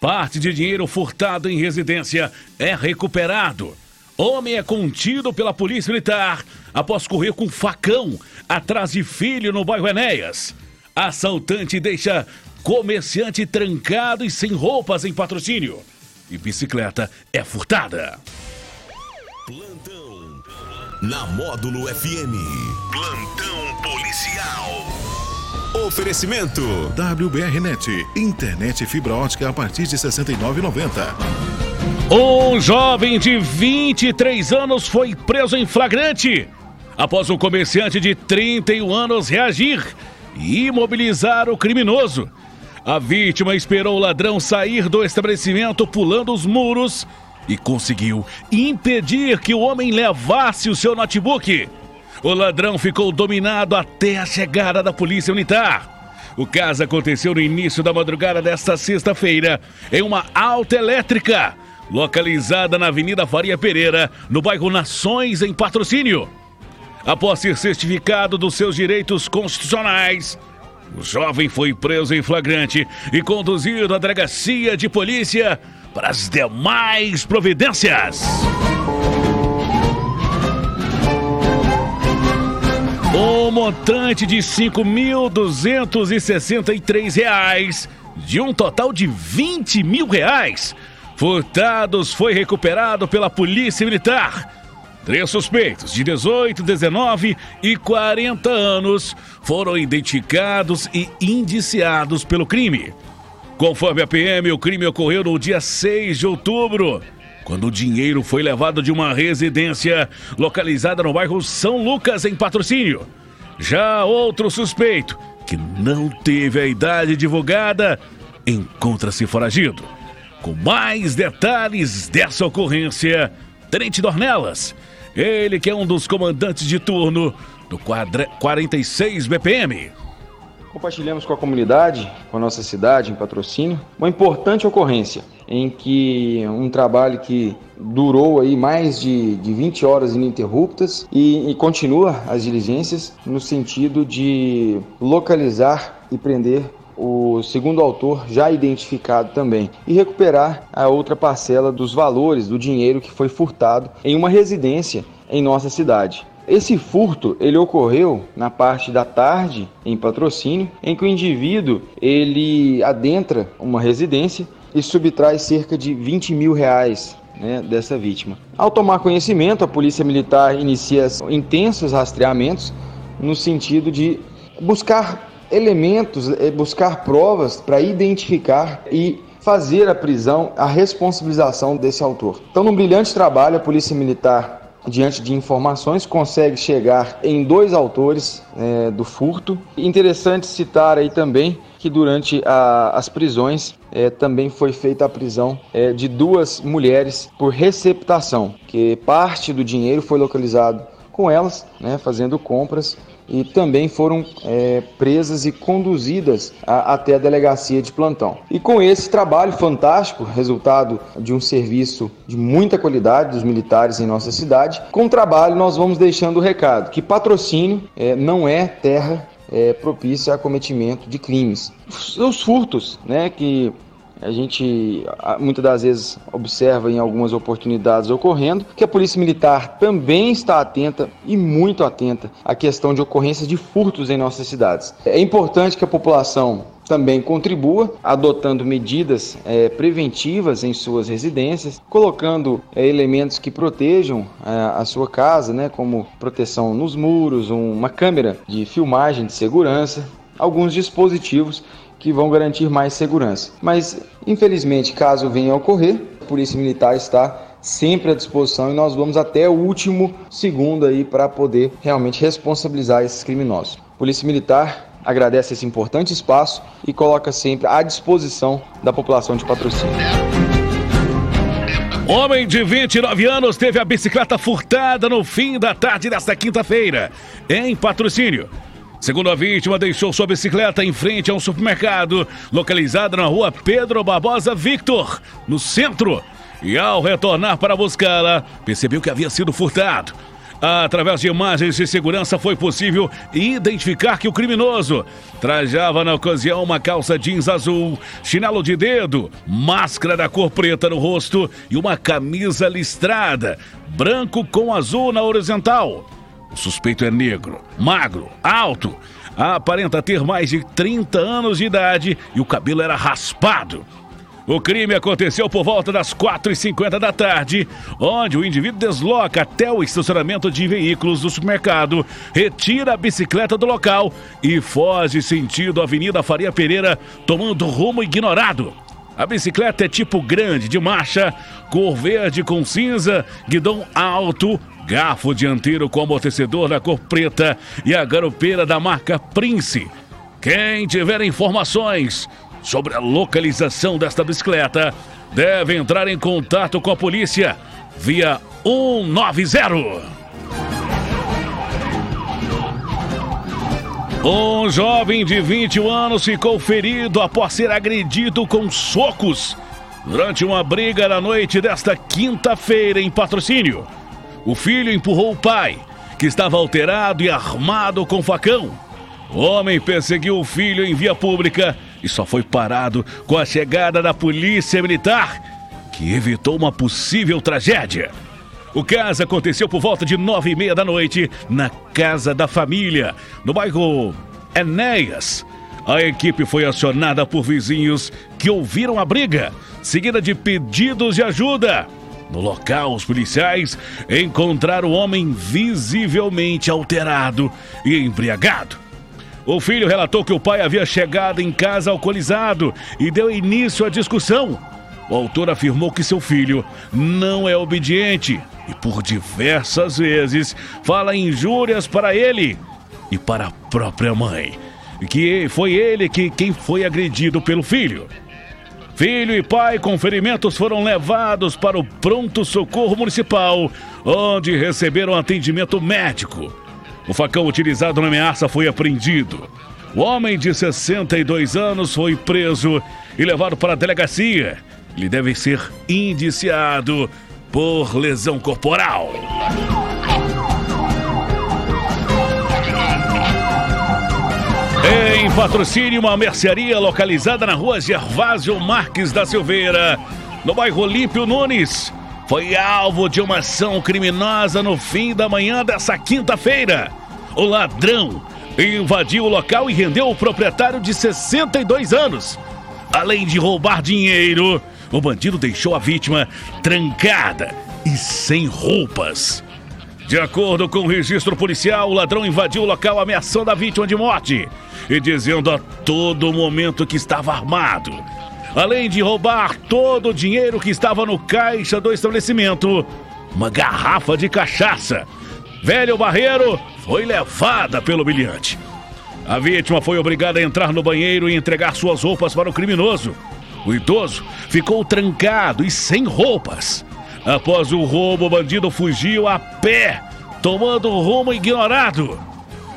Parte de dinheiro furtado em residência é recuperado. Homem é contido pela polícia militar após correr com facão atrás de filho no bairro Enéas. Assaltante deixa comerciante trancado e sem roupas em patrocínio. E bicicleta é furtada. Plantão na Módulo FM. Plantão policial. Oferecimento WBRnet, internet fibra ótica a partir de R$ 69,90. Um jovem de 23 anos foi preso em flagrante após um comerciante de 31 anos reagir e imobilizar o criminoso. A vítima esperou o ladrão sair do estabelecimento pulando os muros e conseguiu impedir que o homem levasse o seu notebook. O ladrão ficou dominado até a chegada da polícia militar. O caso aconteceu no início da madrugada desta sexta-feira, em uma alta elétrica, localizada na Avenida Faria Pereira, no bairro Nações, em patrocínio. Após ser certificado dos seus direitos constitucionais, o jovem foi preso em flagrante e conduzido à delegacia de polícia para as demais providências. Um montante de R$ 5.263, de um total de 20 mil reais. Furtados foi recuperado pela Polícia Militar. Três suspeitos de 18, 19 e 40 anos foram identificados e indiciados pelo crime. Conforme a PM, o crime ocorreu no dia 6 de outubro quando o dinheiro foi levado de uma residência localizada no bairro São Lucas, em patrocínio. Já outro suspeito, que não teve a idade divulgada, encontra-se foragido. Com mais detalhes dessa ocorrência, Tenente Dornelas, ele que é um dos comandantes de turno do 46 BPM. Compartilhamos com a comunidade, com a nossa cidade, em patrocínio, uma importante ocorrência em que um trabalho que durou aí mais de, de 20 horas ininterruptas e, e continua as diligências no sentido de localizar e prender o segundo autor já identificado também e recuperar a outra parcela dos valores do dinheiro que foi furtado em uma residência em nossa cidade. Esse furto ele ocorreu na parte da tarde em patrocínio, em que o indivíduo ele adentra uma residência e subtrai cerca de 20 mil reais né, dessa vítima. Ao tomar conhecimento, a Polícia Militar inicia intensos rastreamentos no sentido de buscar elementos, eh, buscar provas para identificar e fazer a prisão, a responsabilização desse autor. Então, num brilhante trabalho, a Polícia Militar diante de informações, consegue chegar em dois autores é, do furto. Interessante citar aí também que durante a, as prisões é, também foi feita a prisão é, de duas mulheres por receptação, que parte do dinheiro foi localizado com elas, né, fazendo compras e também foram é, presas e conduzidas a, até a delegacia de plantão. E com esse trabalho fantástico, resultado de um serviço de muita qualidade dos militares em nossa cidade, com o trabalho nós vamos deixando o recado que patrocínio é, não é terra é, propícia a cometimento de crimes. Os furtos, né, que a gente muitas das vezes observa em algumas oportunidades ocorrendo que a Polícia Militar também está atenta e muito atenta à questão de ocorrência de furtos em nossas cidades. É importante que a população também contribua adotando medidas é, preventivas em suas residências, colocando é, elementos que protejam é, a sua casa, né, como proteção nos muros, uma câmera de filmagem de segurança, alguns dispositivos que vão garantir mais segurança. Mas, infelizmente, caso venha a ocorrer, a Polícia Militar está sempre à disposição e nós vamos até o último segundo aí para poder realmente responsabilizar esses criminosos. Polícia Militar agradece esse importante espaço e coloca sempre à disposição da população de patrocínio. Homem de 29 anos teve a bicicleta furtada no fim da tarde desta quinta-feira, em patrocínio. Segundo a vítima, deixou sua bicicleta em frente a um supermercado localizado na rua Pedro Barbosa Victor, no centro. E ao retornar para buscá-la, percebeu que havia sido furtado. Através de imagens de segurança foi possível identificar que o criminoso trajava na ocasião uma calça jeans azul, chinelo de dedo, máscara da cor preta no rosto e uma camisa listrada, branco com azul na horizontal. O suspeito é negro, magro, alto, aparenta ter mais de 30 anos de idade e o cabelo era raspado. O crime aconteceu por volta das 4h50 da tarde, onde o indivíduo desloca até o estacionamento de veículos do supermercado, retira a bicicleta do local e foge sentido Avenida Faria Pereira, tomando rumo ignorado. A bicicleta é tipo grande, de marcha, cor verde com cinza, guidão alto, garfo dianteiro com amortecedor da cor preta e a garupeira da marca Prince. Quem tiver informações sobre a localização desta bicicleta deve entrar em contato com a polícia via 190. Um jovem de 21 anos ficou ferido após ser agredido com socos durante uma briga na noite desta quinta-feira em patrocínio. O filho empurrou o pai, que estava alterado e armado com facão. O homem perseguiu o filho em via pública e só foi parado com a chegada da polícia militar, que evitou uma possível tragédia. O caso aconteceu por volta de nove e meia da noite na casa da família, no bairro Enéas. A equipe foi acionada por vizinhos que ouviram a briga, seguida de pedidos de ajuda. No local, os policiais encontraram o homem visivelmente alterado e embriagado. O filho relatou que o pai havia chegado em casa alcoolizado e deu início à discussão. O autor afirmou que seu filho não é obediente e, por diversas vezes, fala injúrias para ele e para a própria mãe, que foi ele que quem foi agredido pelo filho. Filho e pai com ferimentos foram levados para o pronto socorro municipal, onde receberam atendimento médico. O facão utilizado na ameaça foi apreendido. O homem de 62 anos foi preso e levado para a delegacia. Ele deve ser indiciado por lesão corporal. Patrocínio, uma mercearia localizada na rua Gervásio Marques da Silveira, no bairro Olímpio Nunes, foi alvo de uma ação criminosa no fim da manhã dessa quinta-feira. O ladrão invadiu o local e rendeu o proprietário de 62 anos. Além de roubar dinheiro, o bandido deixou a vítima trancada e sem roupas. De acordo com o registro policial, o ladrão invadiu o local ameaçando a vítima de morte e dizendo a todo momento que estava armado além de roubar todo o dinheiro que estava no caixa do estabelecimento, uma garrafa de cachaça. Velho Barreiro foi levada pelo bilhante. A vítima foi obrigada a entrar no banheiro e entregar suas roupas para o criminoso. O idoso ficou trancado e sem roupas. Após o roubo, o bandido fugiu a pé, tomando rumo ignorado.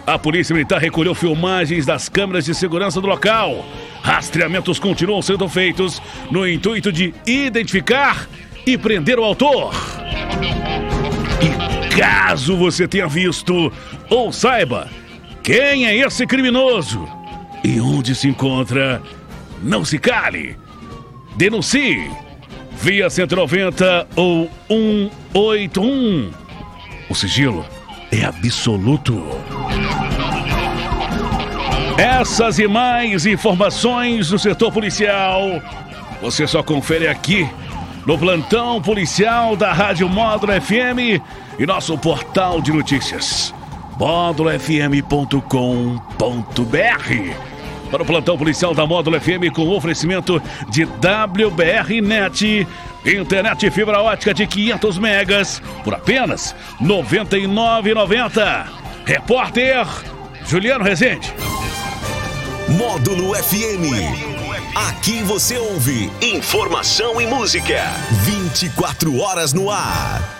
A polícia militar recolheu filmagens das câmeras de segurança do local Rastreamentos continuam sendo feitos no intuito de identificar e prender o autor. E caso você tenha visto ou saiba quem é esse criminoso e onde se encontra, não se cale. Denuncie via 190 ou 181. O sigilo é absoluto. Essas e mais informações do setor policial você só confere aqui no plantão policial da Rádio Módulo FM e nosso portal de notícias módulofm.com.br. Para o plantão policial da Módulo FM com oferecimento de WBR Net, internet fibra ótica de 500 megas por apenas R$ 99,90. Repórter Juliano Rezende. Módulo FM. Aqui você ouve informação e música. 24 horas no ar.